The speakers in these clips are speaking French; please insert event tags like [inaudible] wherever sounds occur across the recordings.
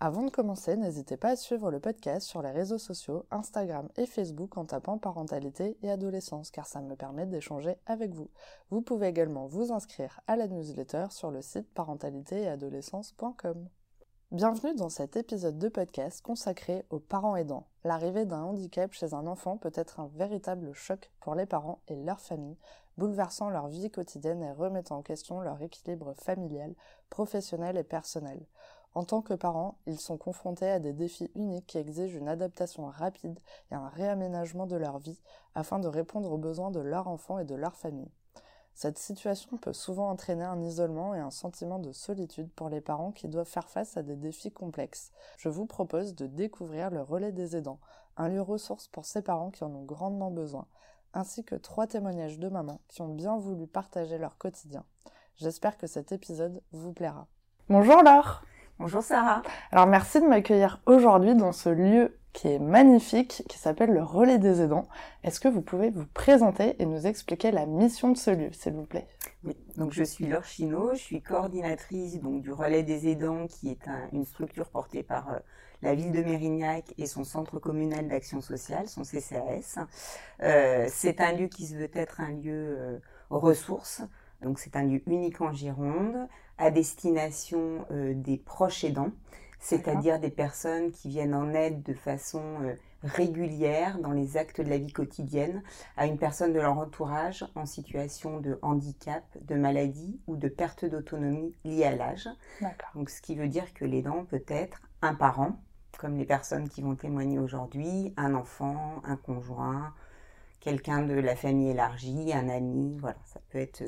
Avant de commencer, n'hésitez pas à suivre le podcast sur les réseaux sociaux, Instagram et Facebook en tapant parentalité et adolescence car ça me permet d'échanger avec vous. Vous pouvez également vous inscrire à la newsletter sur le site parentalité-et-adolescence.com. Bienvenue dans cet épisode de podcast consacré aux parents aidants. L'arrivée d'un handicap chez un enfant peut être un véritable choc pour les parents et leur famille, bouleversant leur vie quotidienne et remettant en question leur équilibre familial, professionnel et personnel. En tant que parents, ils sont confrontés à des défis uniques qui exigent une adaptation rapide et un réaménagement de leur vie afin de répondre aux besoins de leur enfant et de leur famille. Cette situation peut souvent entraîner un isolement et un sentiment de solitude pour les parents qui doivent faire face à des défis complexes. Je vous propose de découvrir le relais des aidants, un lieu ressource pour ces parents qui en ont grandement besoin, ainsi que trois témoignages de mamans qui ont bien voulu partager leur quotidien. J'espère que cet épisode vous plaira. Bonjour Laure Bonjour Sarah. Alors merci de m'accueillir aujourd'hui dans ce lieu qui est magnifique, qui s'appelle le Relais des aidants. Est-ce que vous pouvez vous présenter et nous expliquer la mission de ce lieu, s'il vous plaît? Oui, donc je suis Laure Chino, je suis coordinatrice donc, du Relais des aidants, qui est une structure portée par euh, la ville de Mérignac et son centre communal d'action sociale, son CCAS. Euh, c'est un lieu qui se veut être un lieu euh, ressources, donc c'est un lieu unique en Gironde à destination euh, des proches aidants, c'est-à-dire des personnes qui viennent en aide de façon euh, régulière dans les actes de la vie quotidienne à une personne de leur entourage en situation de handicap, de maladie ou de perte d'autonomie liée à l'âge. Donc ce qui veut dire que l'aidant peut être un parent, comme les personnes qui vont témoigner aujourd'hui, un enfant, un conjoint, quelqu'un de la famille élargie, un ami, voilà, ça peut être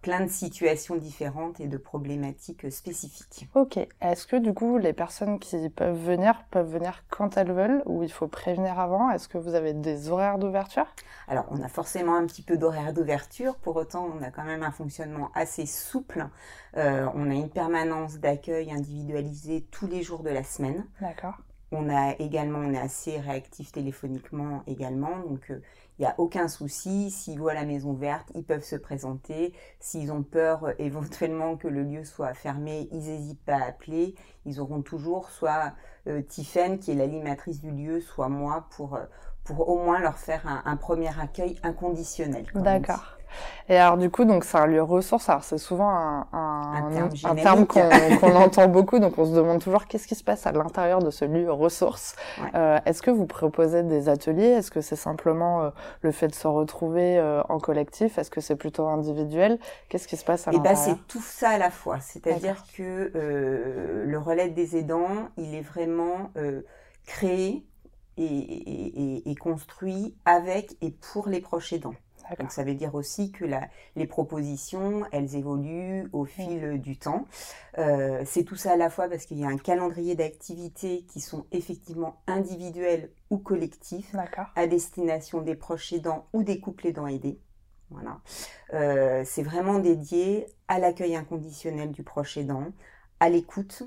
plein de situations différentes et de problématiques spécifiques. Ok, est-ce que du coup les personnes qui peuvent venir peuvent venir quand elles veulent ou il faut prévenir avant? Est-ce que vous avez des horaires d'ouverture? Alors on a forcément un petit peu d'horaires d'ouverture, pour autant on a quand même un fonctionnement assez souple. Euh, on a une permanence d'accueil individualisée tous les jours de la semaine. D'accord. On a également, on est assez réactif téléphoniquement également, donc euh, il n'y a aucun souci. S'ils voient la maison verte, ils peuvent se présenter. S'ils ont peur euh, [laughs] éventuellement que le lieu soit fermé, ils n'hésitent pas à appeler. Ils auront toujours soit euh, qui est l'animatrice du lieu, soit moi pour, euh, au moins leur faire un premier accueil inconditionnel. D'accord. Et alors du coup, donc c'est un lieu ressource. Alors c'est souvent un, un, terme, qu'on [laughs] entend beaucoup, donc on se demande toujours qu'est-ce qui se passe à l'intérieur de ce lieu ressource? Euh, Est-ce que vous proposez des ateliers? Est-ce que c'est simplement euh, le fait de se retrouver euh, en collectif? Est-ce que c'est plutôt individuel? Qu'est-ce qui se passe à eh ben, l'intérieur? c'est tout ça à la fois. C'est-à-dire que le relais des aidants, il est vraiment créé et, et, et, construit avec et pour les proches aidants. Donc ça veut dire aussi que la, les propositions, elles évoluent au fil du temps. Euh, c'est tout ça à la fois parce qu'il y a un calendrier d'activités qui sont effectivement individuels ou collectifs à destination des proches aidants ou des couples aidants aidés. Voilà. Euh, c'est vraiment dédié à l'accueil inconditionnel du proche aidant, à l'écoute,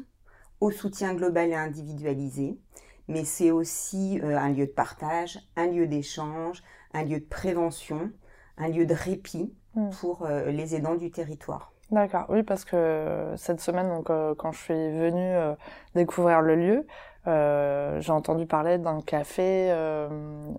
au soutien global et individualisé, mais c'est aussi euh, un lieu de partage, un lieu d'échange, un lieu de prévention, un lieu de répit hmm. pour euh, les aidants du territoire. D'accord, oui, parce que cette semaine, donc, euh, quand je suis venue euh, découvrir le lieu, euh, j'ai entendu parler d'un café euh,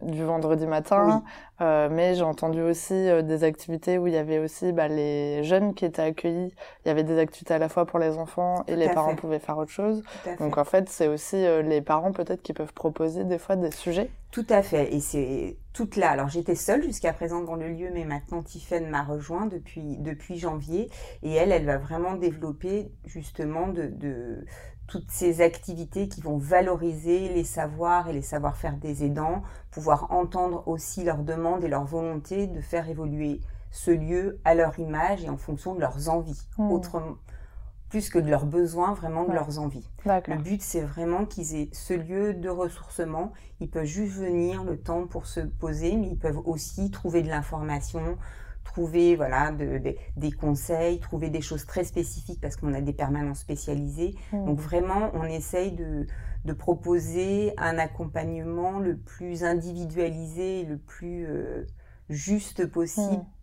du vendredi matin, euh, mais j'ai entendu aussi des activités où il y avait aussi bah, les jeunes qui étaient accueillis. Il y avait des activités à la fois pour les enfants et les parents pouvaient faire autre chose. Donc en fait, c'est aussi les parents peut-être qui peuvent proposer des fois des sujets. Tout à fait, et c'est toute là. Alors j'étais seule jusqu'à présent dans le lieu, mais maintenant Tiffaine m'a rejoint depuis depuis janvier, et elle, elle va vraiment développer justement de, de toutes ces activités qui vont valoriser les savoirs et les savoir-faire des aidants, pouvoir entendre aussi leurs demandes et leurs volontés de faire évoluer ce lieu à leur image et en fonction de leurs envies, autrement plus que de leurs besoins, vraiment de leurs envies. Le but, c'est vraiment qu'ils aient ce lieu de ressourcement. Ils peuvent juste venir le temps pour se poser, mais ils peuvent aussi trouver de l'information, trouver voilà des conseils, trouver des choses très spécifiques parce qu'on a des permanents spécialisés. Mmh. Donc vraiment, on essaye de, de, proposer un accompagnement le plus individualisé, le plus euh, juste possible. Mmh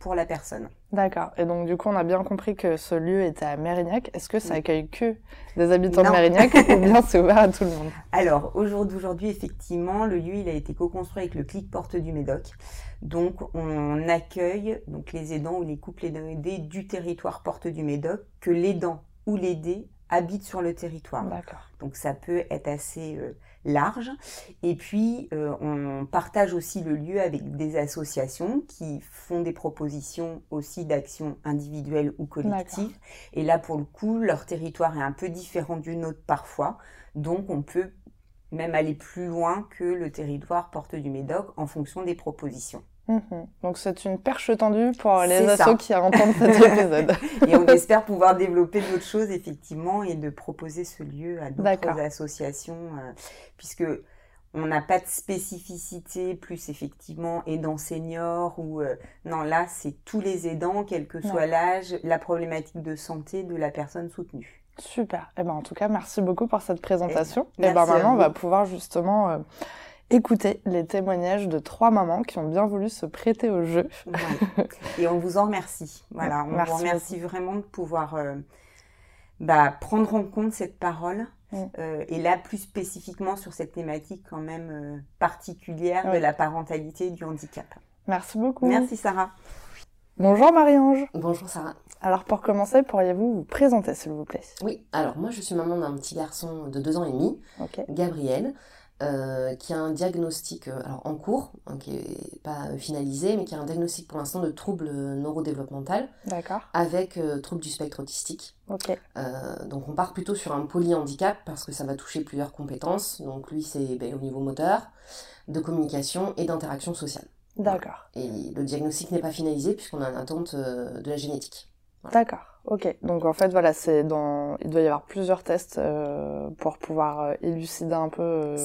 pour la personne. D'accord. Et donc, du coup, on a bien compris que ce lieu était à Mérignac. Est-ce que ça accueille que des habitants de Mérignac [laughs] ou bien c'est ouvert à tout le monde? Alors, aujourd'hui, effectivement, le lieu, il a été co-construit avec le Clic Porte du Médoc. Donc, on accueille donc les aidants ou les couples aidés du territoire Porte du Médoc que l'aidant ou l'aidé habite sur le territoire. D'accord. Donc, ça peut être assez... Euh, large. Et puis, euh, on partage aussi le lieu avec des associations qui font des propositions aussi d'actions individuelles ou collectives. Et là, pour le coup, leur territoire est un peu différent du nôtre parfois. Donc, on peut même aller plus loin que le territoire porte du Médoc en fonction des propositions. Mhm. Donc c'est une perche tendue pour les assos qui entendent cet [laughs] épisode. et on espère pouvoir développer d'autres choses effectivement et de proposer ce lieu à d'autres associations euh, puisque on n'a pas de spécificité plus effectivement aidant senior ou euh, non là c'est tous les aidants quel que soit l'âge, la problématique de santé de la personne soutenue. Super. Et eh ben en tout cas merci beaucoup pour cette présentation. Et, eh ben maintenant on va pouvoir justement euh, écouter les témoignages de trois mamans qui ont bien voulu se prêter au jeu. Et on vous en remercie. Voilà, on vous remercie vraiment de pouvoir euh, bah, prendre en compte cette parole. Euh, et là, plus spécifiquement sur cette thématique quand même euh, particulière de la parentalité et du handicap. Merci beaucoup. Merci Sarah. Bonjour Marie-Ange. Bonjour Sarah. Alors pour commencer, pourriez-vous vous présenter s'il vous plaît? Oui, alors moi je suis maman d'un petit garçon de deux ans et demi, Gabriel. Euh, qui a un diagnostic euh, alors en cours, hein, qui n'est pas finalisé, mais qui a un diagnostic pour l'instant de trouble neurodéveloppemental. Avec euh, trouble du spectre autistique. Donc on part plutôt sur un polyhandicap parce que ça va toucher plusieurs compétences. Donc lui, c'est ben, au niveau moteur, de communication et d'interaction sociale. D'accord. Et le diagnostic n'est pas finalisé puisqu'on a une attente de la génétique. D'accord. Ok. Donc en fait, voilà, c'est dans. Il doit y avoir plusieurs tests euh, pour pouvoir euh, élucider un peu euh,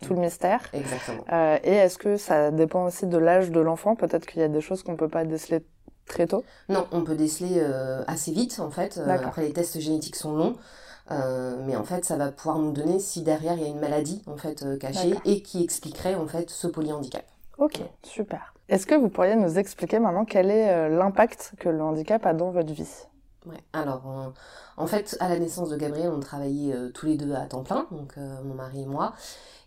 tout le mystère. Exactement. et est-ce que ça dépend aussi de l'âge de l'enfant? Peut-être qu'il y a des choses qu'on peut pas déceler très tôt? Non, on peut déceler assez vite en fait. après, les tests génétiques sont longs. mais en fait, ça va pouvoir nous donner si derrière il y a une maladie en fait cachée et qui expliquerait en fait ce polyhandicap. Ok, super. Est-ce que vous pourriez nous expliquer maintenant quel est l'impact que le handicap a dans votre vie? Ouais. Alors, en fait, à la naissance de Gabriel, on travaillait euh, tous les deux à temps plein, donc euh, mon mari et moi.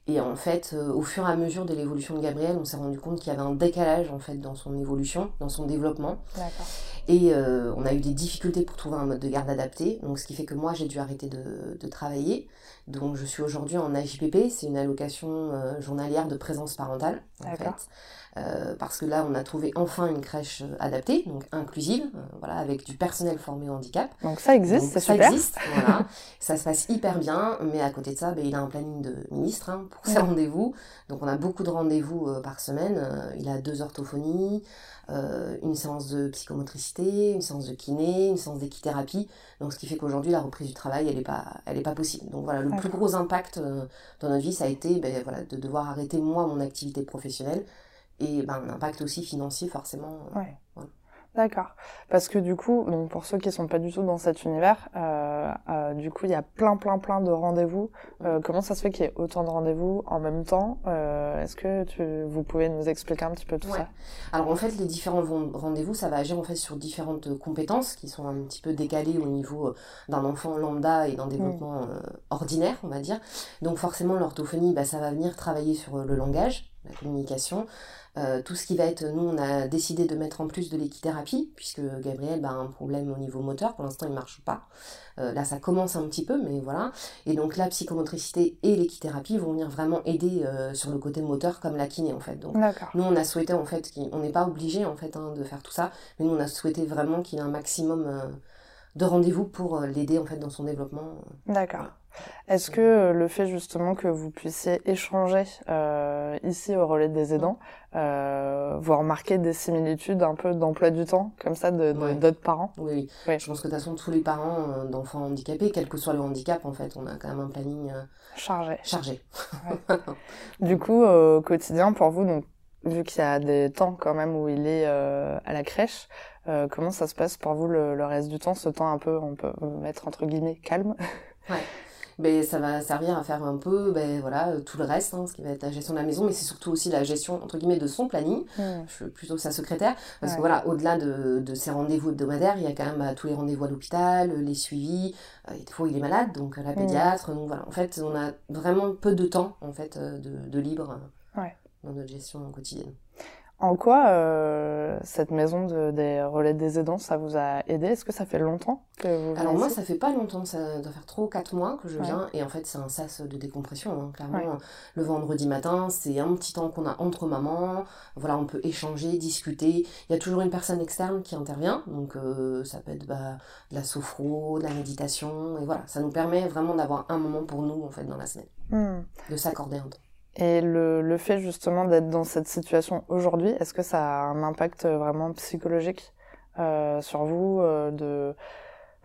Et en fait, euh, au fur et à mesure de l'évolution de Gabriel, on s'est rendu compte qu'il y avait un décalage en fait dans son évolution, dans son développement. Et on a eu des difficultés pour trouver un mode de garde adapté. Donc, ce qui fait que moi, j'ai dû arrêter de, de, travailler. Donc, je suis aujourd'hui en AJPP, c'est une allocation journalière de présence parentale. En fait. Euh, parce que là, on a trouvé enfin une crèche euh, adaptée, donc inclusive, euh, voilà, avec du personnel formé au handicap. Donc ça existe, c'est super. Ça existe, [laughs] voilà. ça se passe hyper bien, mais à côté de ça, ben, il a un planning de ministre hein, pour ses rendez-vous. Donc on a beaucoup de rendez-vous par semaine. il a deux orthophonies, une séance de psychomotricité, une séance de kiné, une séance d'équithérapie. Donc ce qui fait qu'aujourd'hui, la reprise du travail, elle n'est pas, elle est pas possible. Donc voilà, le plus gros impact dans notre vie, ça a été ben, voilà, de devoir arrêter moi mon activité professionnelle et ben, un impact aussi financier forcément. Euh. D'accord. Parce que du coup, donc pour ceux qui sont pas du tout dans cet univers, euh, euh, du coup, il y a plein, plein, plein de rendez-vous. Euh, comment ça se fait qu'il y ait autant de rendez-vous en même temps? Est-ce que tu, vous pouvez nous expliquer un petit peu tout ça? Alors en fait, les différents rendez-vous, ça va agir en fait sur différentes compétences qui sont un petit peu décalées au niveau d'un enfant lambda et d'un développement mm. ordinaire, on va dire. Donc forcément, l'orthophonie, bah, ça va venir travailler sur le langage, la communication. Euh, tout ce qui va être, nous on a décidé de mettre en plus de l'équithérapie, puisque Gabriel bah, a un problème au niveau moteur, pour l'instant il ne marche pas. Euh, là ça commence un petit peu, mais voilà. Et donc la psychomotricité et l'équithérapie vont venir vraiment aider euh, sur le côté moteur comme la kiné en fait. Donc nous on a souhaité en fait, on n'est pas obligé en fait hein, de faire tout ça, mais nous on a souhaité vraiment qu'il ait un maximum de rendez-vous pour l'aider en fait dans son développement. D'accord. Est-ce que euh, le fait justement que vous puissiez échanger euh, ici au relais des aidants, euh, vous remarquez des similitudes un peu d'emploi du temps, comme ça, de, d'autres parents? Oui, oui, Je pense que de toute façon, tous les parents euh, d'enfants handicapés, quel que soit le handicap, en fait, on a quand même un planning chargé. chargé. du coup, au quotidien, pour vous, donc, vu qu'il y a des temps quand même où il est à la crèche, comment ça se passe pour vous le, le, reste du temps, ce temps un peu, on peut mettre entre guillemets, calme? Ouais ben, ça va servir à faire un peu ben, voilà, euh, tout le reste, hein, ce qui va être la gestion de la maison, mais c'est surtout aussi la gestion entre guillemets de son planning. Mmh. Je suis plutôt sa secrétaire, parce que voilà, au-delà de, de ses rendez-vous hebdomadaires, il y a quand même bah, tous les rendez-vous à l'hôpital, les suivis. Euh, des fois, il est malade, donc la mmh. pédiatre. Donc voilà, en fait, on a vraiment peu de temps en fait euh, de, de libre dans notre gestion quotidienne. En quoi euh, cette maison de, des relais des aidants, ça vous a aidé? Est-ce que ça fait longtemps que vous Alors moi, ça fait pas longtemps, ça doit faire 3 ou 4 mois que je viens. Et en fait, c'est un sas de décompression. Hein. Clairement, le vendredi matin, c'est un petit temps qu'on a entre mamans. Voilà, on peut échanger, discuter. Il y a toujours une personne externe qui intervient. Donc euh, ça peut être bah, de la sophro, de la méditation. Et voilà, ça nous permet vraiment d'avoir un moment pour nous, en fait, dans la semaine. Hmm. De s'accorder un temps. Et le, le fait justement d'être dans cette situation aujourd'hui, est-ce que ça a un impact vraiment psychologique euh, sur vous euh, de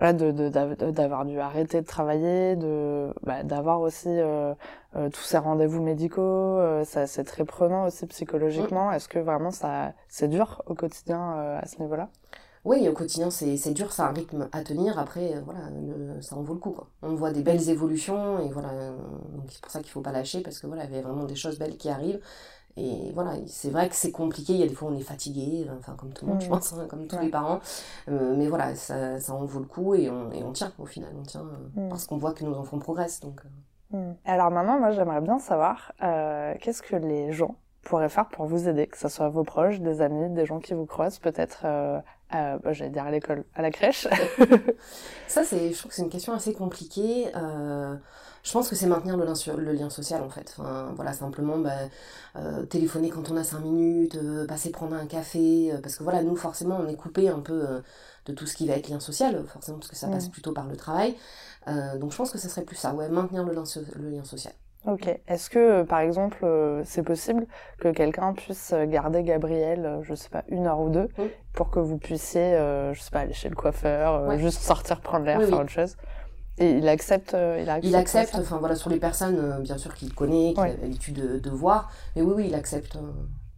voilà, d'avoir dû arrêter de travailler, de bah, d'avoir aussi euh, euh tous ces rendez-vous médicaux, euh, ça c'est très prenant aussi psychologiquement. Est-ce que vraiment ça c'est dur au quotidien euh, à ce niveau-là? Oui, au quotidien, c'est dur, c'est un rythme à tenir. Après, euh, voilà, ça en vaut le coup. Quoi. On voit des belles évolutions et voilà, donc c'est pour ça qu'il faut pas lâcher parce que voilà, il y a vraiment des choses belles qui arrivent. Et voilà, c'est vrai que c'est compliqué. Il y a des fois, on est fatigué, enfin, comme tout le monde, je pense, hein, comme tous les parents. Euh, mais voilà, ça, ça en vaut le coup et on, et on tient au final. On tient mmh. parce qu'on voit que nos enfants progressent. Donc, euh. mmh. Alors maintenant, moi, j'aimerais bien savoir qu'est-ce que les gens pourraient faire pour vous aider, que ce soit vos proches, des amis, des gens qui vous croisent, peut-être euh, bah, j'allais dire à l'école, à la crèche. [laughs] ça, c'est, je trouve que c'est une question assez compliquée. Euh, je pense que c'est maintenir le lien, le lien social en fait. Enfin, voilà, simplement bah, euh, téléphoner quand on a 5 minutes, passer prendre un café, parce que voilà, nous forcément on est coupé un peu de tout ce qui va être lien social, forcément parce que ça passe plutôt par le travail. donc je pense que ça serait plus ça, ouais, maintenir le lien, le lien social. Ok. Est-ce que, par exemple, euh, c'est possible que quelqu'un puisse garder Gabriel, euh, je sais pas, une heure ou deux, pour que vous puissiez, euh, je sais pas, aller chez le coiffeur, juste sortir prendre l'air, faire autre chose? Et il accepte, il accepte. Il accepte. Enfin voilà, sur les personnes, bien sûr qu'il connaît, qu'il a l'habitude de, de, voir, mais oui, oui, il accepte.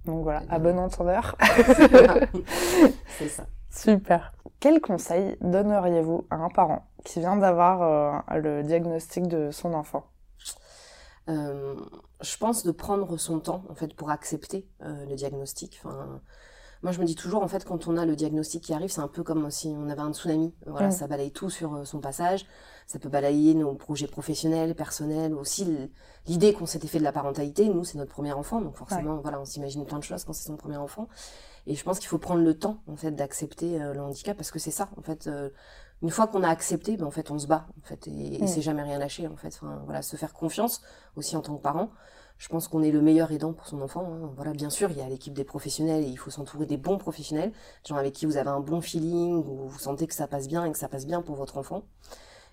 Donc voilà, à bon entendeur. [laughs] [laughs] c'est ça. Super. Quel conseil donneriez-vous à un parent qui vient d'avoir le diagnostic de son enfant? Euh, je pense de prendre son temps en fait pour accepter euh, le diagnostic. Enfin, moi, je me dis toujours, en fait, quand on a le diagnostic qui arrive, c'est un peu comme si on avait un tsunami. Voilà, ça balaye tout sur euh, son passage. Ça peut balayer nos projets professionnels, personnels, aussi l'idée qu'on s'était fait de la parentalité. Nous, c'est notre premier enfant, donc forcément, voilà, on s'imagine plein de choses quand c'est son premier enfant. Et je pense qu'il faut prendre le temps, en fait, d'accepter le handicap parce que c'est ça, en fait une fois qu'on a accepté, ben, en fait, on se bat, en fait, et, c'est jamais rien lâché, en fait. Enfin, voilà, se faire confiance aussi en tant que parent. Je pense qu'on est le meilleur aidant pour son enfant. Hein. Voilà, bien sûr, il y a l'équipe des professionnels et il faut s'entourer des bons professionnels, gens avec qui vous avez un bon feeling, où vous sentez que ça passe bien et que ça passe bien pour votre enfant.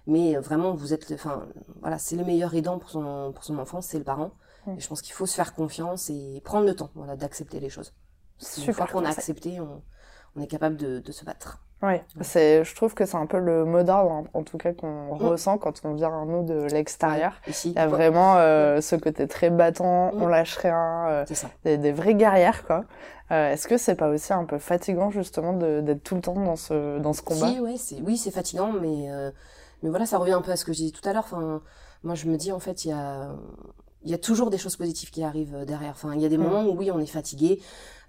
Mais euh, vraiment, vous êtes, enfin, voilà, c'est le meilleur aidant pour son pour son enfant, c'est le parent. Et je pense qu'il faut se faire confiance et prendre le temps, voilà, d'accepter les choses. Une fois qu'on a accepté, on, on est capable de, de se battre. Oui, c'est, je trouve que c'est un peu le mot d'ordre, en, tout cas, qu'on mm. ressent quand on vient à nous de l'extérieur. Il y a vraiment euh, ce côté très battant, on lâche rien, euh, des, des vraies guerrières, quoi. Euh, est-ce que c'est pas aussi un peu fatigant, justement, d'être tout le temps dans ce, dans ce combat? Si, ouais, c'est, Oui, c'est fatigant, mais, euh, mais voilà, ça revient un peu à ce que j'ai dit tout à l'heure. Enfin, moi, je me dis, en fait, il y a il y a toujours des choses positives qui arrivent euh, derrière. Enfin, il y a des mm. moments où oui, on est fatigué.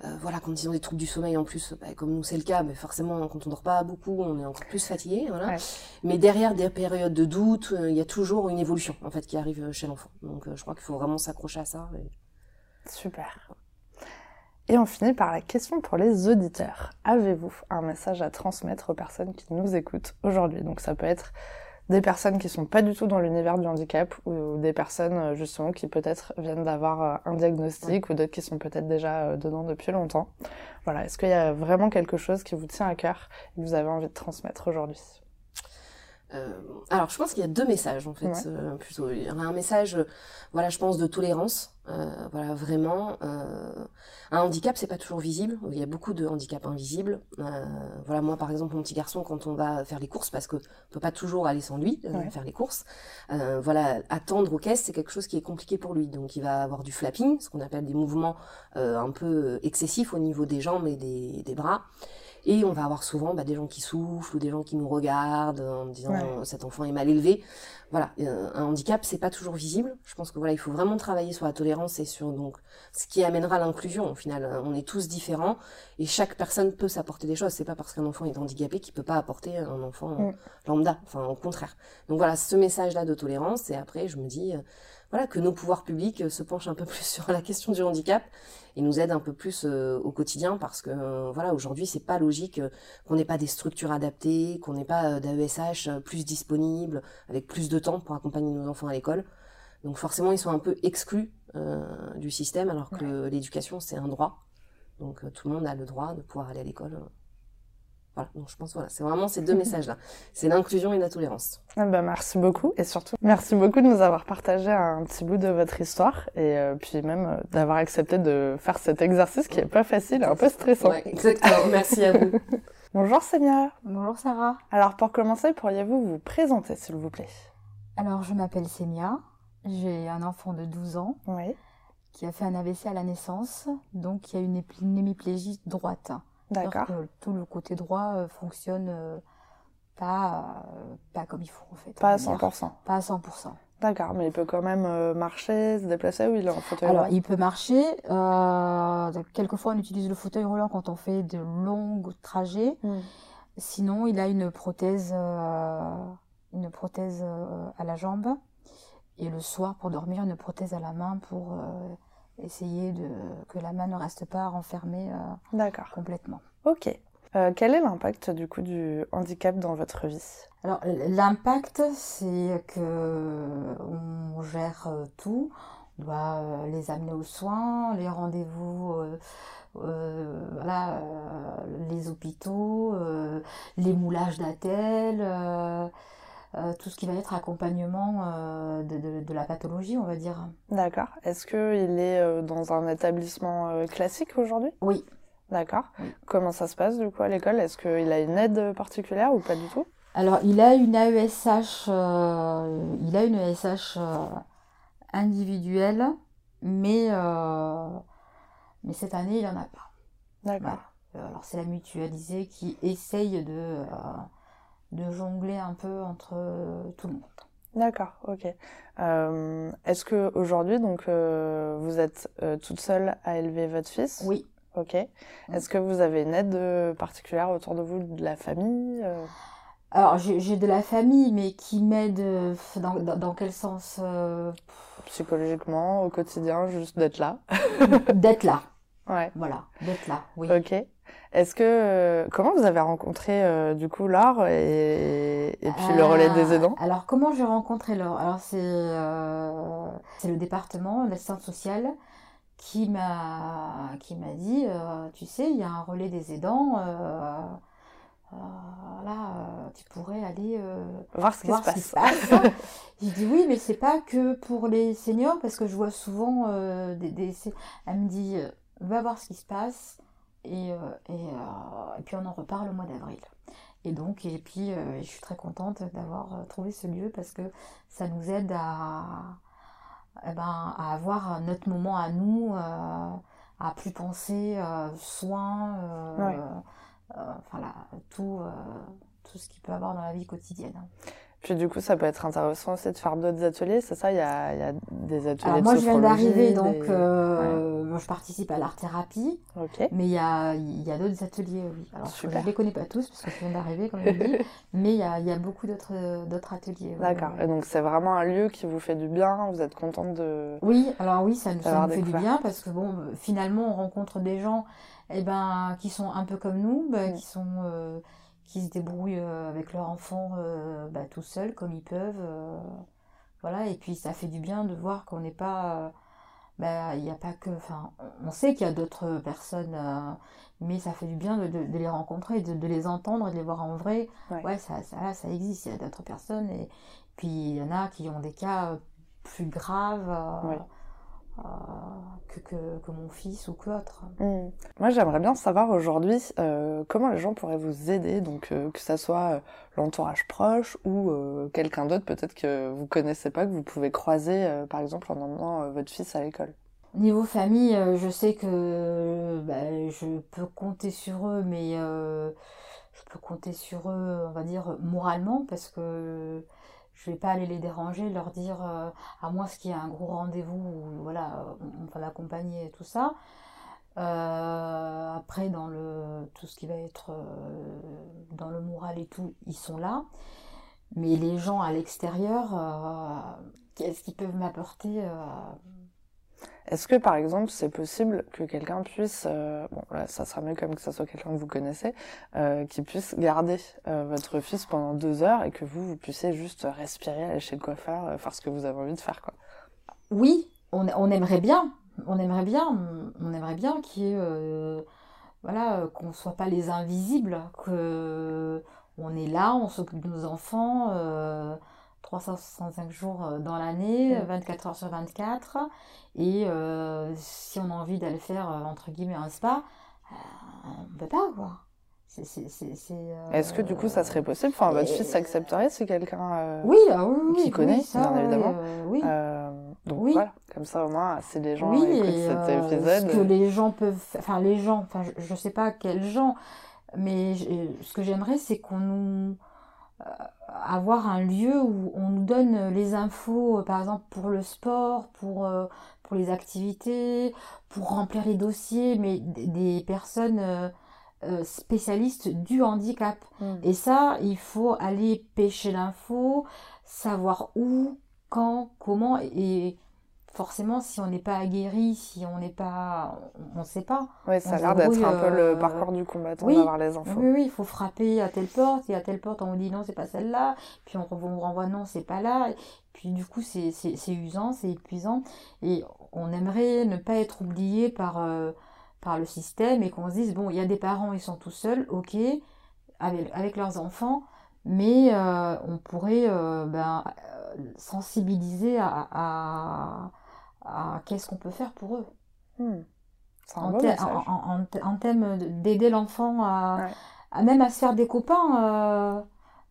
Euh, voilà, quand ils ont des troubles du sommeil en plus, bah, comme nous c'est le cas, mais forcément quand on dort pas beaucoup, on est encore plus fatigué. Voilà. Mais derrière des périodes de doute, euh, il y a toujours une évolution en fait qui arrive chez l'enfant. Donc je crois qu'il faut vraiment s'accrocher à ça. Super. Et on finit par la question pour les auditeurs. Avez-vous un message à transmettre aux personnes qui nous écoutent aujourd'hui? Donc ça peut être des personnes qui sont pas du tout dans l'univers du handicap ou des personnes euh, justement qui peut-être viennent d'avoir euh, un diagnostic ou d'autres qui sont peut-être déjà euh, dedans depuis longtemps. Voilà, est-ce qu'il y a vraiment quelque chose qui vous tient à cœur et que vous avez envie de transmettre aujourd'hui? Alors, je pense qu'il y a deux messages en fait, plutôt. Il y a un message, voilà, je pense de tolérance, voilà, vraiment. un handicap, c'est pas toujours visible. Il y a beaucoup de handicaps invisibles. voilà, moi, par exemple, mon petit garçon, quand on va faire les courses, parce que on peut pas toujours aller sans lui faire les courses. voilà, attendre aux caisses, c'est quelque chose qui est compliqué pour lui. Donc, il va avoir du flapping, ce qu'on appelle des mouvements un peu excessifs au niveau des jambes et des, des bras. Et on va avoir souvent bah, des gens qui soufflent ou des gens qui nous regardent en disant cet enfant est mal élevé. Voilà, euh, un handicap c'est pas toujours visible. Je pense que voilà, il faut vraiment travailler sur la tolérance et sur donc ce qui amènera l'inclusion. Au final, on est tous différents et chaque personne peut s'apporter des choses. C'est pas parce qu'un enfant est handicapé qu'il peut pas apporter un enfant mm. lambda. Enfin, au contraire. Donc voilà, ce message-là de tolérance. Et après, je me dis, euh, voilà, que nos pouvoirs publics euh, se penchent un peu [laughs] plus sur la question du handicap et nous aident un peu plus euh, au quotidien parce que euh, voilà, aujourd'hui, c'est pas logique qu'on n'ait pas des structures adaptées, qu'on n'ait pas d'AESH plus disponibles, avec plus de temps pour accompagner nos enfants à l'école. Donc forcément, ils sont un peu exclus du système alors que l'éducation, c'est un droit. Donc tout le monde a le droit de pouvoir aller à l'école voilà, donc je pense voilà, c'est vraiment ces deux messages-là. [laughs] C'est l'inclusion et la tolérance. Ah bah, merci beaucoup et surtout merci beaucoup de nous avoir partagé un petit bout de votre histoire et euh, puis même euh, d'avoir accepté de faire cet exercice qui est pas facile et un peu stressant. exactement. merci à vous. [laughs] Bonjour Samia. Bonjour Sarah. Alors pour commencer, pourriez-vous vous présenter s'il vous plaît? Alors je m'appelle Semia, j'ai un enfant de 12 ans. Oui. Qui a fait un AVC à la naissance, donc il y a une, une hémiplégie droite. D'accord. Tout le côté droit euh, fonctionne euh, pas, euh, pas comme il faut en fait. Pas à 100%. Pas à 100%. D'accord, mais il peut quand même marcher, se déplacer ou il est en fauteuil Alors, il peut marcher. quelquefois, on utilise le fauteuil roulant quand on fait de longs trajets. Hmm. Sinon, il a une prothèse, une prothèse à la jambe. Et le soir, pour dormir, une prothèse à la main pour essayer de que la main ne reste pas renfermée euh, complètement. Ok. Euh, quel est l'impact du coup du handicap dans votre vie? Alors l'impact, c'est que on gère euh, tout. On doit les amener aux soins, les rendez-vous. voilà, les hôpitaux, les moulages d'attelles, euh, tout ce qui va être accompagnement euh, de, la pathologie, on va dire. D'accord. Est-ce qu'il est euh, dans un établissement classique aujourd'hui? Oui. D'accord. Comment ça se passe du coup à l'école? Est-ce qu'il a une aide particulière ou pas du tout? Alors il a une AESH, il a une AESH individuelle, mais, mais cette année il en a pas. D'accord. Alors c'est la mutualisée qui essaye de de jongler un peu entre euh, tout le monde. D'accord, ok. Euh, est-ce que aujourd'hui, donc, euh, vous êtes toute seule à élever votre fils? Oui. Ok. Est-ce que vous avez une aide particulière autour de vous, de la famille Alors, j'ai de la famille, mais qui m'aide dans, dans, quel sens Psychologiquement, au quotidien, juste d'être là. d'être là. Ouais. Voilà, d'être là, oui. Ok. Est-ce que euh, comment vous avez rencontré euh, du coup Laure et, puis le relais des aidants? euh, Alors comment j'ai rencontré Laure? Alors c'est c'est le département, l'assistante sociale qui m'a qui m'a dit tu sais il y a un relais des aidants là tu pourrais aller voir ce qui se passe. [laughs] J'ai dit oui mais c'est pas que pour les seniors parce que je vois souvent des, des elle me dit va voir ce qui se passe et, euh, et, euh, et, puis on en reparle au mois d'avril. Et donc, et puis euh, je suis très contente d'avoir trouvé ce lieu parce que ça nous aide à, eh ben, à avoir notre moment à nous, à plus penser soins, enfin tout, tout ce qu'il peut avoir dans la vie quotidienne. Puis du coup, ça peut être intéressant aussi de faire d'autres ateliers, c'est ça? Il y, a, il y a, des ateliers Alors moi, je viens d'arriver, donc euh, je participe à l'art thérapie. Ok. Mais il y a, il y a d'autres ateliers, oui. Alors Super. je ne les connais pas tous parce que je viens d'arriver, comme je dis, [laughs] mais il y a, il y a beaucoup d'autres, d'autres ateliers. D'accord. Et donc c'est vraiment un lieu qui vous fait du bien, vous êtes contente de... Oui, alors oui, ça, nous, ça fait du bien parce que bon, finalement, on rencontre des gens eh ben, qui sont un peu comme nous, bah, mm. qui sont... Euh, qui se débrouillent euh, avec leur enfant euh, bah, tout seuls comme ils peuvent. Euh, voilà, et puis ça fait du bien de voir qu'on n'est pas ben, il n'y a pas que. Enfin, on sait qu'il y a d'autres personnes, euh, mais ça fait du bien de, de- de les rencontrer, de, de les entendre et de les voir en vrai. Ouais. Ouais, ça, ça, ça existe, il y a d'autres personnes. Et puis, il y en a qui ont des cas plus graves euh, Ouais. Que, que, que mon fils ou que autre. Hmm. Moi, j'aimerais bien savoir aujourd'hui euh, comment les gens pourraient vous aider, donc euh, que ça soit euh, l'entourage proche ou quelqu'un d'autre peut-être que vous connaissez pas, que vous pouvez croiser, par exemple, en emmenant votre fils à l'école. Niveau famille, je sais que bah, je peux compter sur eux, mais je peux compter sur eux, on va dire, moralement, parce que je vais pas aller les déranger, leur dire, euh, à moins qu'il y ait un gros rendez-vous, voilà, on, va l'accompagner et tout ça. Euh, après, dans le, tout ce qui va être euh, dans le moral et tout, ils sont là. Mais les gens à l'extérieur, euh, qu'est-ce qu'ils peuvent m'apporter Est-ce que, par exemple, c'est possible que quelqu'un puisse, euh, bon, là, ça sera mieux comme que ça soit quelqu'un que vous connaissez, euh, qui puisse garder euh, votre fils pendant deux heures et que vous, vous puissiez juste respirer, aller chez le coiffeur, faire ce que vous avez envie de faire, quoi. Oui, on, aimerait bien, on aimerait bien, on, aimerait bien qu'il y ait, voilà, qu'on soit pas les invisibles, que on est là, on s'occupe de nos enfants, 365 jours euh, dans l'année, Mm. 24 heures sur 24, et euh, si on a envie d'aller faire, euh, entre guillemets, un spa, euh, on peut pas, quoi. C'est, c'est, c'est, c'est, euh, Est-ce que, du coup, ça serait possible? Enfin, votre et- fils accepterait si quelqu'un... Oui, ah oui, oui, qui oui, connaît, ça, bien évidemment. oui. Donc voilà, comme ça au moins, si les gens écoutent et, cet épisode, ce que les gens peuvent, enfin les gens, enfin je, je sais pas quels gens, mais ce que j'aimerais c'est qu'on nous avoir un lieu où on nous donne les infos, euh, par exemple pour le sport, pour euh, pour les activités, pour remplir les dossiers, mais des, personnes euh, euh, spécialistes du handicap. Hmm. Et ça, il faut aller pêcher l'info, savoir où, quand, comment, et forcément, si on n'est pas aguerri, si on n'est pas, on ne sait pas. ouais, ça a l'air d'être un peu le euh, parcours du combattant oui, d'avoir les infos. Oui, oui, il faut frapper à telle porte, et à telle porte, on vous dit non, c'est pas celle-là, puis on, vous renvoie non, c'est pas là, puis du coup, c'est usant, c'est épuisant, et on aimerait ne pas être oublié par, euh, par le système, et qu'on se dise, bon, il y a des parents, ils sont tout seuls, ok, avec, avec leurs enfants, mais euh, on pourrait euh, ben, sensibiliser à, à, à qu'est-ce qu'on peut faire pour eux? Hmm. En, en, en- en- en thème de- d'aider l'enfant à, Ouais. à même à se faire des copains euh,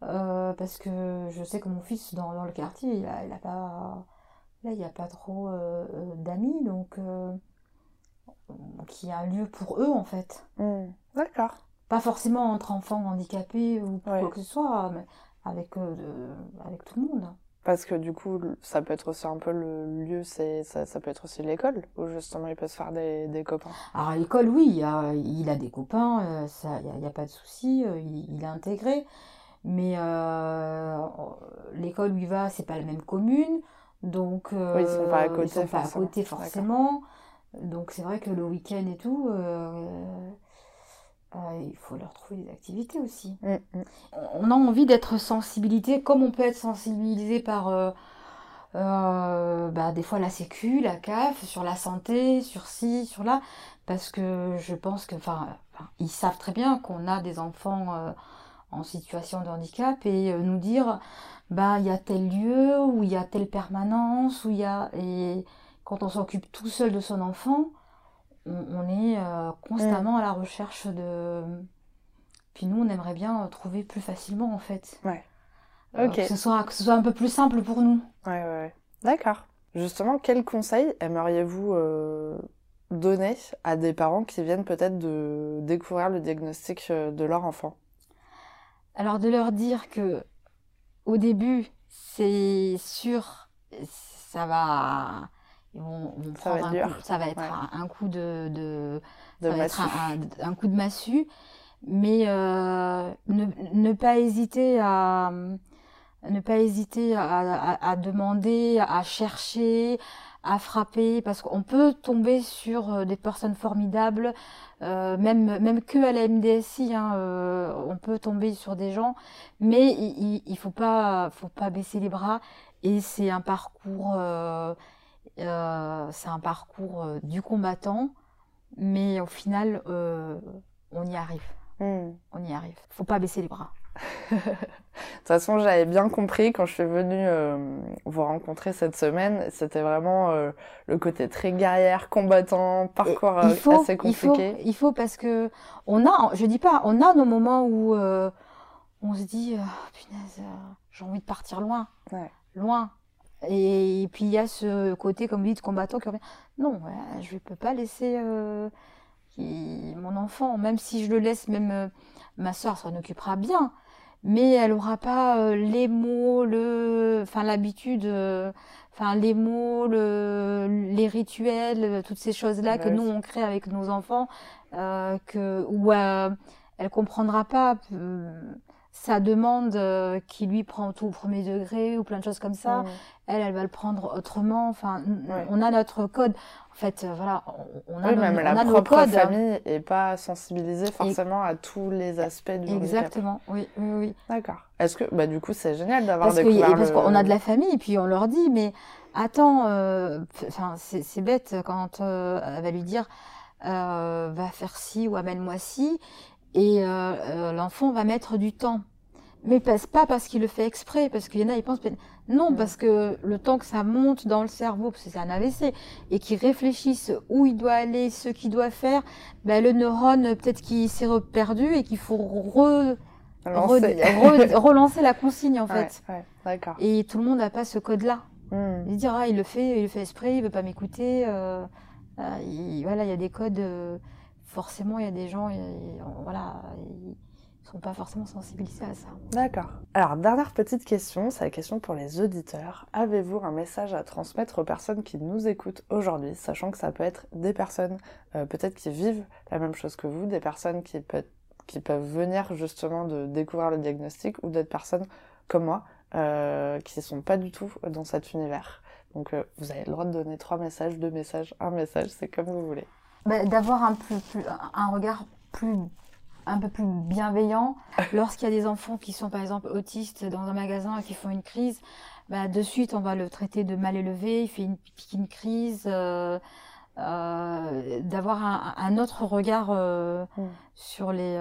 euh, parce que je sais que mon fils dans, dans le quartier il a, il a pas là il n'y a pas trop euh, d'amis donc euh, qu'il y a un lieu pour eux en fait Hmm. D'accord. pas forcément entre enfants handicapés ou Ouais. quoi que ce soit mais avec avec tout le monde Parce que du coup, ça peut être aussi un peu le lieu, c'est ça, ça peut être aussi l'école, où justement il peut se faire des, des copains. Alors à l'école, oui, il, a- il a des copains, euh, ça, il n'y a, pas de souci, euh, il, il est intégré. Mais euh, l'école où il va, c'est pas la même commune, donc euh, Oui, ils sont pas à côté, ils sont pas à forcément. côté forcément. Donc c'est vrai que le week-end et tout, euh, il faut leur trouver des activités aussi. Hmm, hmm. On a envie d'être sensibilisé, comme on peut être sensibilisé par euh, euh, bah, des fois la sécu, la CAF, sur la santé, sur ci, sur là, parce que je pense que, enfin, ils savent très bien qu'on a des enfants euh, en situation de handicap et nous dire, bah, il y a tel lieu, ou il y a telle permanence, y a, et quand on s'occupe tout seul de son enfant, on, on est euh, constamment à la recherche de. Puis nous, on aimerait bien euh, trouver plus facilement, en fait. Ouais. Euh, Ok. que ce soit, que ce soit un peu plus simple pour nous. Ouais, ouais, ouais. D'accord. Justement, quels conseils aimeriez-vous euh, donner à des parents qui viennent peut-être de découvrir le diagnostic de leur enfant? Alors de leur dire que au début, c'est sûr, ça va, ils vont, vont Ça va prendre être un coup, ça va être Ouais. un, un coup de, de, De ça va être massue. un, un- un coup de massue, mais euh, ne, ne pas hésiter à ne pas hésiter à, à- à demander, à chercher, à frapper, parce qu'on peut tomber sur euh, des personnes formidables, euh, même même que à la MDSI, hein, euh, on peut tomber sur des gens, mais il, il, il faut pas faut pas baisser les bras et c'est un parcours euh, c'est un parcours euh, du combattant, mais au final, euh, on y arrive. Hmm. On y arrive. Faut pas baisser les bras. [laughs] De toute façon, j'avais bien compris quand je suis venue vous rencontrer cette semaine, c'était vraiment le côté très guerrière, combattant, parcours assez compliqué. Il faut, il faut, parce que on a, je dis pas, on a nos moments où on se dit, punaise, j'ai envie de partir loin, loin. Et, puis il y a ce côté, comme vous dites, combattant qui revient. Non, je ne peux pas laisser euh, mon enfant, même si je le laisse, même euh, ma soeur s'en occupera bien, mais elle n'aura pas euh, les mots, le, enfin l'habitude, enfin les mots, le, les rituels, toutes ces choses-là que nous on crée avec nos enfants, que où elle comprendra pas sa demande euh, qui lui prend tout au premier degré ou plein de choses comme ça, elle, elle va le prendre autrement. Enfin, on a notre code. En fait, euh, voilà, on a, oui, même la propre famille est pas sensibilisée forcément à tous les aspects du Exactement, oui, oui, oui. D'accord. Est-ce que, bah, du coup, c'est génial d'avoir découvert que, Parce qu'on a de la famille, et puis on leur dit, mais attends, euh, enfin, c'est bête quand elle va lui dire, va faire ci ou amène-moi ci et euh, euh, l'enfant va mettre du temps. Mais pas parce qu'il le fait exprès, parce qu'il y en a, ils pensent, non, parce que le temps que ça monte dans le cerveau, parce que c'est un AVC, et qu'ils réfléchissent où il doit aller, ce qu'il doit faire, ben, le neurone, peut-être qu'il s'est perdu et qu'il faut [laughs] relancer la consigne, en fait. d'accord. Et tout le monde n'a pas ce code-là. Hmm. Il dit, ah, il le fait, il le fait exprès, il veut pas m'écouter. Euh, euh voilà, il y a des codes forcément, il y a des gens, voilà, sont pas forcément sensibilisés à ça. D'accord. Alors, dernière petite question, c'est la question pour les auditeurs. Avez-vous un message à transmettre aux personnes qui nous écoutent aujourd'hui, sachant que ça peut être des personnes euh, peut-être qui vivent la même chose que vous, des personnes qui, qui peuvent venir justement de découvrir le diagnostic ou d'autres personnes comme moi euh, qui ne sont pas du tout dans cet univers. Donc, euh, vous avez le droit de donner trois messages, deux messages, un message, c'est comme vous voulez. Bah, d'avoir un, un regard plus un peu plus bienveillant. [laughs] Lorsqu'il y a des enfants qui sont par exemple autistes dans un magasin et qui font une crise bah, de suite on va le traiter de mal élevé. Il fait une, une crise euh, euh, d'avoir un, un, autre regard euh, mm. sur les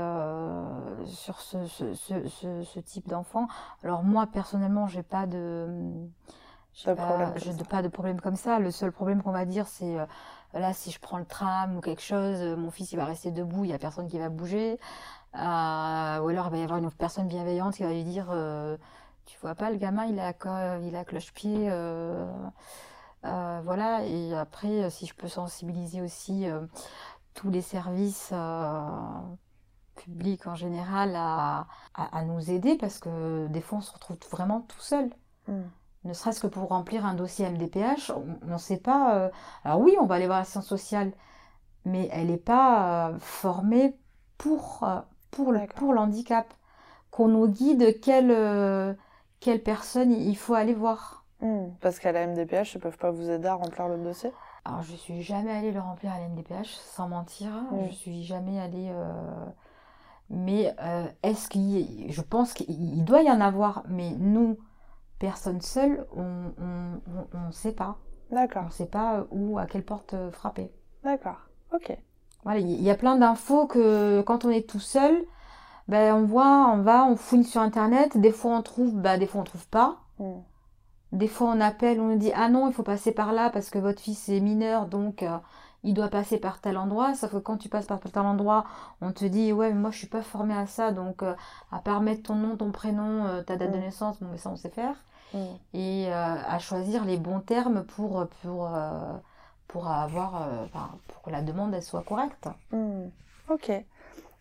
sur ce, ce, ce, ce type d'enfant. Alors moi personnellement j'ai pas de j'ai pas, pas, de problème comme ça. Le seul problème qu'on va dire c'est Là, si je prends le tram ou quelque chose, euh, mon fils il va rester debout, il y a personne qui va bouger. Euh, ou alors il va y avoir une personne bienveillante qui va lui dire euh, Tu vois pas, le gamin il a, il a cloche-pied. voilà, et après, si je peux sensibiliser aussi tous les services publics en général à, à, nous aider parce que des fois on se retrouve vraiment tout seul. Mm ne serait-ce que pour remplir un dossier MDPH, on ne sait pas. Euh, alors oui, on va aller voir la science sociale, mais elle n'est pas euh, formée pour, euh, pour, le, pour l'handicap. Qu'on nous guide quelle, quelle personne il faut aller voir. Hmm. parce qu'à la MDPH, ils ne peuvent pas vous aider à remplir le dossier? Alors je suis jamais allée le remplir à la MDPH, sans mentir. Je hmm. Je suis jamais allée. Mais est-ce qu'il. Je pense qu'il doit y en avoir, mais nous personne seule, on ne sait pas. D'accord. On ne sait pas où, à quelle porte euh, frapper. D'accord. Ok. Voilà, il y a plein d'infos que quand on est tout seul, ben, on voit, on va, on fouine sur internet. Des fois on trouve, ben, des fois on trouve pas. Hmm. Des fois on appelle, on nous dit ah non, il faut passer par là parce que votre fils est mineur, donc euh, il doit passer par tel endroit. Sauf que quand tu passes par tel endroit, on te dit ouais, mais moi je suis pas formée à ça, donc euh, à part mettre ton nom, ton prénom, ta date de hmm. naissance, bon, mais ça on sait faire. Mm. et euh, à choisir les bons termes pour, pour, euh, pour, avoir, euh, pour que la demande elle soit correcte. Mm. Ok.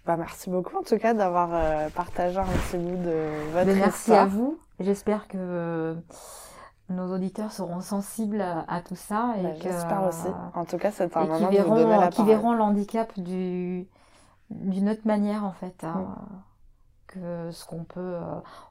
Bah, merci beaucoup en tout cas d'avoir partagé un petit bout de votre ben, Merci à vous. J'espère que nos auditeurs seront sensibles à, tout ça. et bah, J'espère aussi. En tout cas, c'est un moment verront, de vous la Qui verront l'handicap d'une autre manière en fait. Hein. Mm que ce qu'on peut, euh,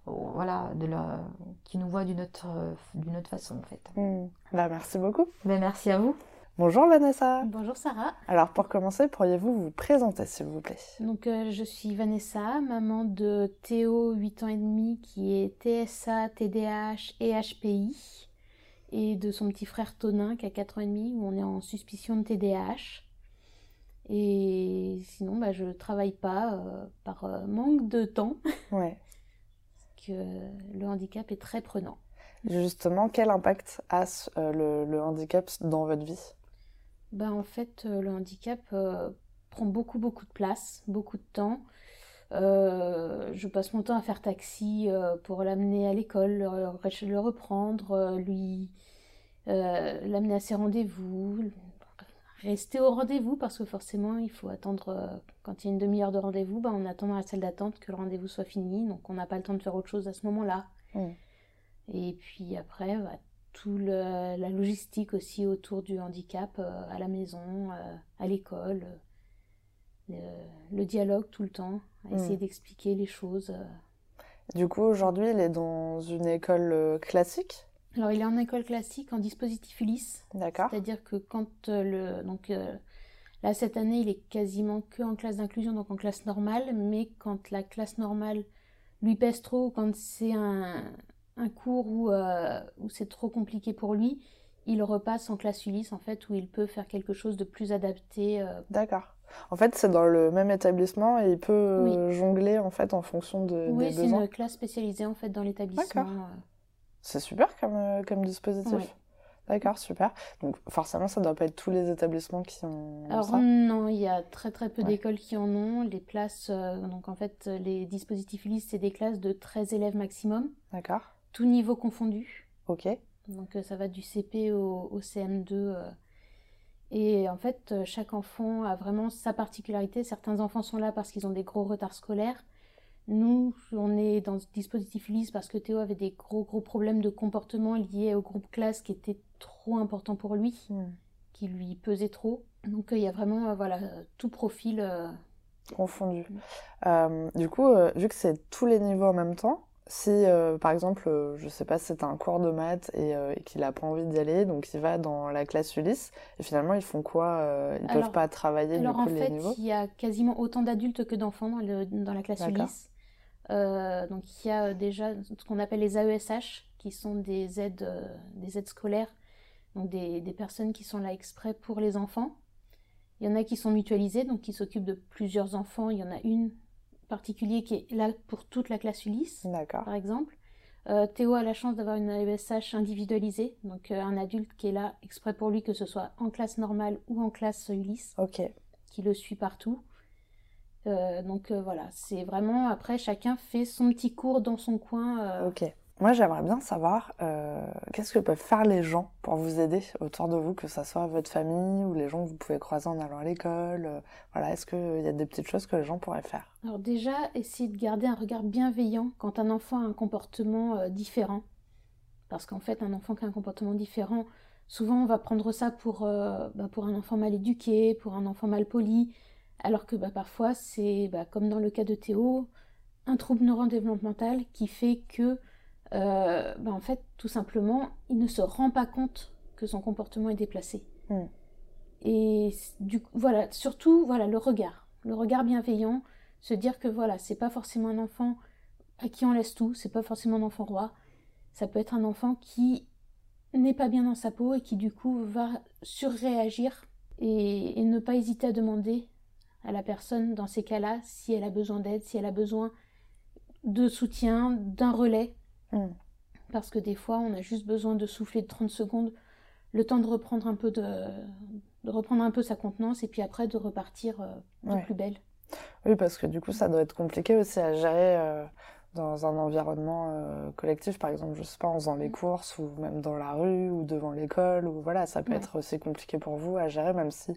voilà, de la, qui nous voit d'une autre, d'une autre façon en fait. Hmm. Bah, merci beaucoup. Ben, merci à vous. Bonjour Vanessa. Bonjour Sarah. Alors pour commencer, pourriez-vous vous présenter s'il vous plaît? Donc euh, je suis Vanessa, maman de Théo, 8 ans et demi, qui est TSA, TDAH et HPI, et de son petit frère Tonin qui a 4 ans et demi, où on est en suspicion de TDAH. Et sinon, bah, je ne travaille pas euh, par euh, manque de temps. [laughs] Ouais. que le handicap est très prenant. Justement, quel impact a le, le, handicap dans votre vie? Bah, En fait, le handicap prend beaucoup, beaucoup de place, beaucoup de temps. je passe mon temps à faire taxi pour l'amener à l'école, le, le, reprendre, lui l'amener à ses rendez-vous, rester au rendez-vous parce que forcément il faut attendre euh, quand il y a une demi-heure de rendez-vous ben, on attend dans la salle d'attente que le rendez-vous soit fini donc on n'a pas le temps de faire autre chose à ce moment-là mm. et puis après bah, tout la logistique aussi autour du handicap euh, à la maison euh, à l'école le, dialogue tout le temps essayer mm. d'expliquer les choses du coup aujourd'hui il est dans une école classique? Alors, il est en école classique en dispositif Ulysse. D'accord. C'est-à-dire que quand euh, le. Donc, euh, là, cette année, il est quasiment que en classe d'inclusion, donc en classe normale. Mais quand la classe normale lui pèse trop, quand c'est un, un, cours où, euh, où c'est trop compliqué pour lui, il repasse en classe Ulysse, en fait, où il peut faire quelque chose de plus adapté. D'accord. En fait, c'est dans le même établissement et il peut jongler, en fait, en fonction de, oui, des besoins. Oui, c'est une classe spécialisée, en fait, dans l'établissement. D'accord. C'est super comme, euh, comme dispositif. D'accord, super. Donc forcément, ça ne doit pas être tous les établissements qui ont Alors non, il y a très très peu d'écoles qui en ont. Les places, euh, donc en fait, les dispositifs listes, c'est des classes de 13 élèves maximum. D'accord. Tout niveau confondu. Ok. Donc euh, ça va du CP au, au CM2. et en fait, chaque enfant a vraiment sa particularité. Certains enfants sont là parce qu'ils ont des gros retards scolaires. Nous, on est dans ce dispositif LIS parce que Théo avait des gros gros problèmes de comportement liés au groupe classe qui était trop important pour lui, hmm. qui lui pesait trop. Donc il y a vraiment euh, voilà tout profil euh, confondu. Euh, du coup, vu que c'est tous les niveaux en même temps, si par exemple, je sais pas, c'est un cours de maths et, qu'il a pas envie d'y aller, donc il va dans la classe Ulysse et finalement ils font quoi Ils peuvent pas travailler alors du coup en fait, Il y a quasiment autant d'adultes que d'enfants dans, dans, la classe Ulysse. Euh, donc il y a déjà ce qu'on appelle les AESH, qui sont des aides, euh, des aides scolaires, donc des, des, personnes qui sont là exprès pour les enfants. Il y en a qui sont mutualisées, donc qui s'occupent de plusieurs enfants. Il y en a une particulière qui est là pour toute la classe Ulysse, par exemple. Euh, Théo a la chance d'avoir une AESH individualisée, donc un adulte qui est là exprès pour lui, que ce soit en classe normale ou en classe Ulysse, qui le suit partout. Euh, donc euh, voilà, c'est vraiment après chacun fait son petit cours dans son coin. Euh. Moi j'aimerais bien savoir qu'est-ce que peuvent faire les gens pour vous aider autour de vous, que ce soit votre famille ou les gens que vous pouvez croiser en allant à l'école. voilà, est-ce qu'il y a des petites choses que les gens pourraient faire? Alors déjà, essayer de garder un regard bienveillant quand un enfant a un comportement différent. Parce qu'en fait, un enfant qui a un comportement différent, souvent on va prendre ça pour, bah, pour un enfant mal éduqué, pour un enfant mal poli. Alors que bah, parfois, c'est bah, comme dans le cas de Théo, un trouble neurodéveloppemental qui fait que, euh, bah, en fait, tout simplement, il ne se rend pas compte que son comportement est déplacé. Hmm. Et du voilà, surtout, voilà, le regard, le regard bienveillant, se dire que voilà, c'est pas forcément un enfant à qui on laisse tout, c'est pas forcément un enfant roi, ça peut être un enfant qui n'est pas bien dans sa peau et qui du coup va surréagir et ne pas hésiter à demander à la personne dans ces cas-là si elle a besoin d'aide, si elle a besoin de soutien, d'un relais. Hmm. Parce que des fois, on a juste besoin de souffler de 30 secondes, le temps de reprendre un peu de, de reprendre un peu sa contenance et puis après de repartir euh, de plus belle. Oui, parce que du coup, ça doit être compliqué aussi à gérer euh, dans un environnement euh, collectif, par exemple, je sais pas, en faisant les mm. courses ou même dans la rue ou devant l'école ou voilà, ça peut être aussi compliqué pour vous à gérer, même si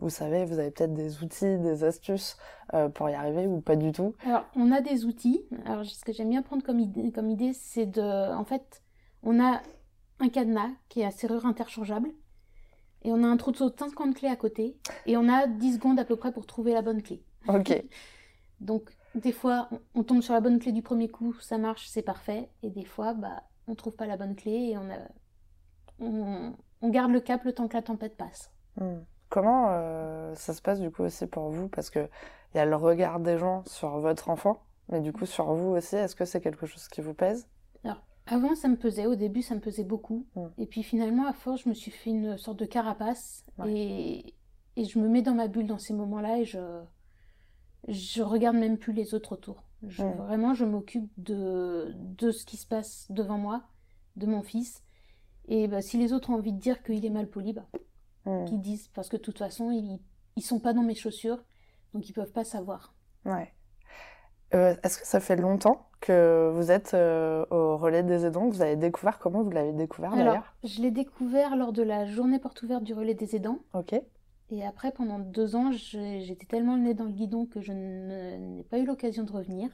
vous savez, vous avez peut-être des outils, des astuces euh, pour y arriver ou pas du tout Alors, on a des outils. Alors, ce que j'aime bien prendre comme idée, comme idée c'est de. En fait, on a un cadenas qui est à serrure interchangeable et on a un trou de saut de 50 clés à côté et on a 10 secondes à peu près pour trouver la bonne clé. Ok. [laughs] Donc, des fois, on tombe sur la bonne clé du premier coup, ça marche, c'est parfait. Et des fois, bah, on trouve pas la bonne clé et on, a... on, garde le cap le temps que la tempête passe. Hmm. Comment euh, ça se passe du coup aussi pour vous? Parce qu'il y a le regard des gens sur votre enfant, mais du coup sur vous aussi, est-ce que c'est quelque chose qui vous pèse? Alors, Avant, ça me pesait. Au début, ça me pesait beaucoup. Mm. Et puis finalement, à force, je me suis fait une sorte de carapace. Ouais. Et, et je me mets dans ma bulle dans ces moments-là et je, je regarde même plus les autres autour. Je, Mm. Vraiment, je m'occupe de, de ce qui se passe devant moi, de mon fils. Et bah, si les autres ont envie de dire qu'il est mal poli, bah, Hmm. qu'ils disent. Parce que de toute façon, ils, ils sont pas dans mes chaussures. Donc ils peuvent pas savoir. Ouais. Euh, Est-ce que ça fait longtemps que vous êtes euh, au relais des aidants, vous avez découvert Comment vous l'avez découvert d'ailleurs? je l'ai découvert lors de la journée porte ouverte du relais des aidants. Ok. Et après, pendant deux ans, j'étais tellement le nez dans le guidon que je n'ai pas eu l'occasion de revenir.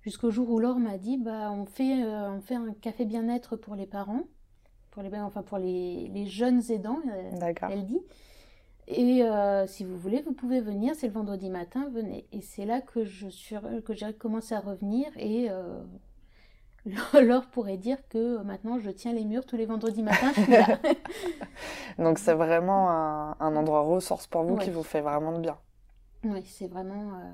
Jusqu'au jour où Laure m'a dit, bah, on fait, euh, on fait un café bien-être pour les parents, pour les, enfin, pour les, les jeunes aidants, euh, elle dit. Et euh, si vous voulez, vous pouvez venir, c'est le vendredi matin, venez. Et c'est là que je suis, que j'ai commencé à revenir et euh, [laughs] Laure pourrait dire que maintenant je tiens les murs tous les vendredis matins, je suis là. [laughs] Donc c'est vraiment un, un endroit ressource pour vous Ouais. qui vous fait vraiment de bien. Oui, c'est vraiment, euh,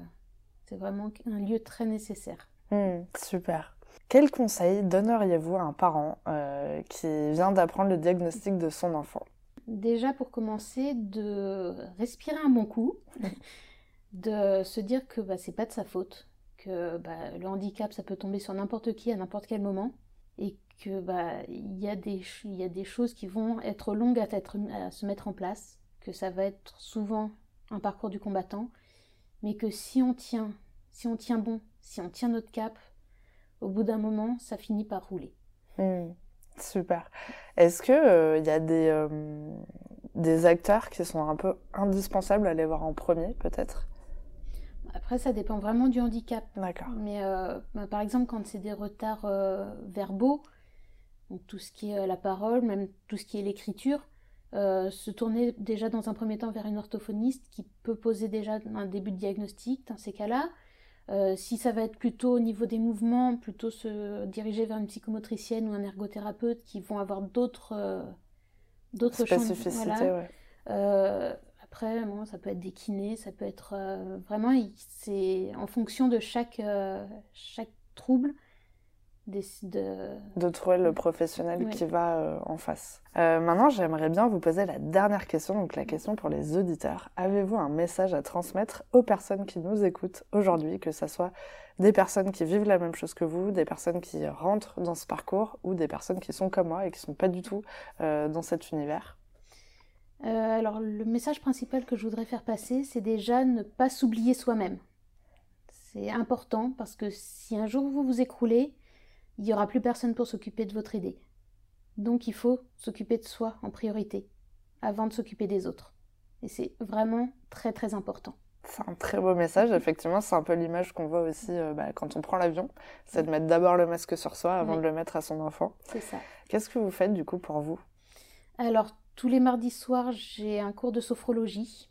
c'est vraiment un lieu très nécessaire. Hmm, super. Quel conseil donneriez-vous à un parent euh, qui vient d'apprendre le diagnostic de son enfant? Déjà pour commencer, de respirer un bon coup, [laughs] de se dire que bah, c'est pas de sa faute, que bah, le handicap ça peut tomber sur n'importe qui à n'importe quel moment, et que bah y a des choses qui vont être longues à, à se mettre en place, que ça va être souvent un parcours du combattant, mais que si on tient, si on tient bon, si on tient notre cap, au bout d'un moment, ça finit par rouler. Hmm, Super. Est-ce que euh, y a des, euh, des acteurs qui sont un peu indispensables à aller voir en premier, peut-être? Après, ça dépend vraiment du handicap. D'accord. Mais euh, bah, par exemple, quand c'est des retards verbaux, donc tout ce qui est la parole, même tout ce qui est l'écriture, se tourner déjà dans un premier temps vers une orthophoniste qui peut poser déjà un début de diagnostic dans ces cas-là. Euh, si ça va être plutôt au niveau des mouvements, plutôt se diriger vers une psychomotricienne ou un ergothérapeute qui vont avoir d'autres euh, d'autres champs de- Spécificité, voilà. ouais. Euh, après, bon, ça peut être des kinés, ça peut être euh, vraiment, c'est en fonction de chaque, chaque trouble, de... De trouver le professionnel Oui. qui va euh, en face. Euh, maintenant, j'aimerais bien vous poser la dernière question, donc la question pour les auditeurs. Avez-vous un message à transmettre aux personnes qui nous écoutent aujourd'hui, que ce soit des personnes qui vivent la même chose que vous, des personnes qui rentrent dans ce parcours, ou des personnes qui sont comme moi et qui sont pas du tout euh, dans cet univers? Alors, le message principal que je voudrais faire passer, c'est déjà ne pas s'oublier soi-même. C'est important parce que si un jour vous vous écroulez, il n'y aura plus personne pour s'occuper de votre aidé. Donc, il faut s'occuper de soi en priorité, avant de s'occuper des autres. Et c'est vraiment très très important. C'est un très beau message, effectivement, c'est un peu l'image qu'on voit aussi euh, bah, quand on prend l'avion, c'est de mettre d'abord le masque sur soi avant Oui. de le mettre à son enfant. C'est ça. Qu'est-ce que vous faites du coup pour vous? Alors, tous les mardis soirs, j'ai un cours de sophrologie.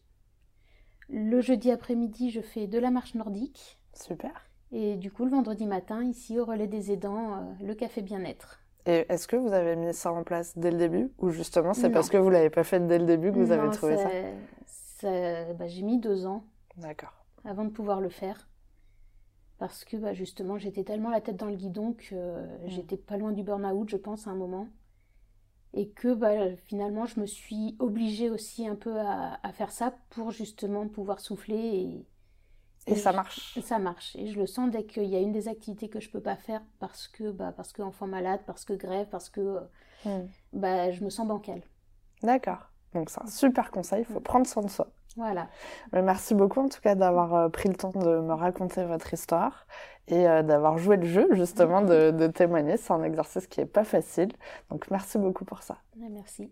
Le jeudi après-midi, je fais de la marche nordique. Super. Et du coup, le vendredi matin, ici au relais des aidants, euh, le café bien-être. Et est-ce que vous avez mis ça en place dès le début ou justement c'est Non. parce que vous l'avez pas fait dès le début que vous avez trouvé ça? ça- bah, J'ai mis deux ans D'accord. avant de pouvoir le faire. Parce que bah, justement, j'étais tellement la tête dans le guidon que euh, j'étais pas loin du burn-out, je pense, à un moment. Et que bah, finalement, je me suis obligée aussi un peu à, à faire ça pour justement pouvoir souffler. Et, Et ça je- marche. et ça marche. Et je le sens dès qu'il y a une des activités que je peux pas faire parce que, bah, parce que enfant malade, parce que grève, parce que euh, Hmm. bah, je me sens bancale. D'accord. Donc c'est un super conseil, il faut prendre soin de soi. Voilà. Mais merci beaucoup en tout cas d'avoir euh, pris le temps de me raconter votre histoire et euh, d'avoir joué le jeu justement de, de témoigner. C'est un exercice qui est pas facile. Donc merci beaucoup pour ça. Merci.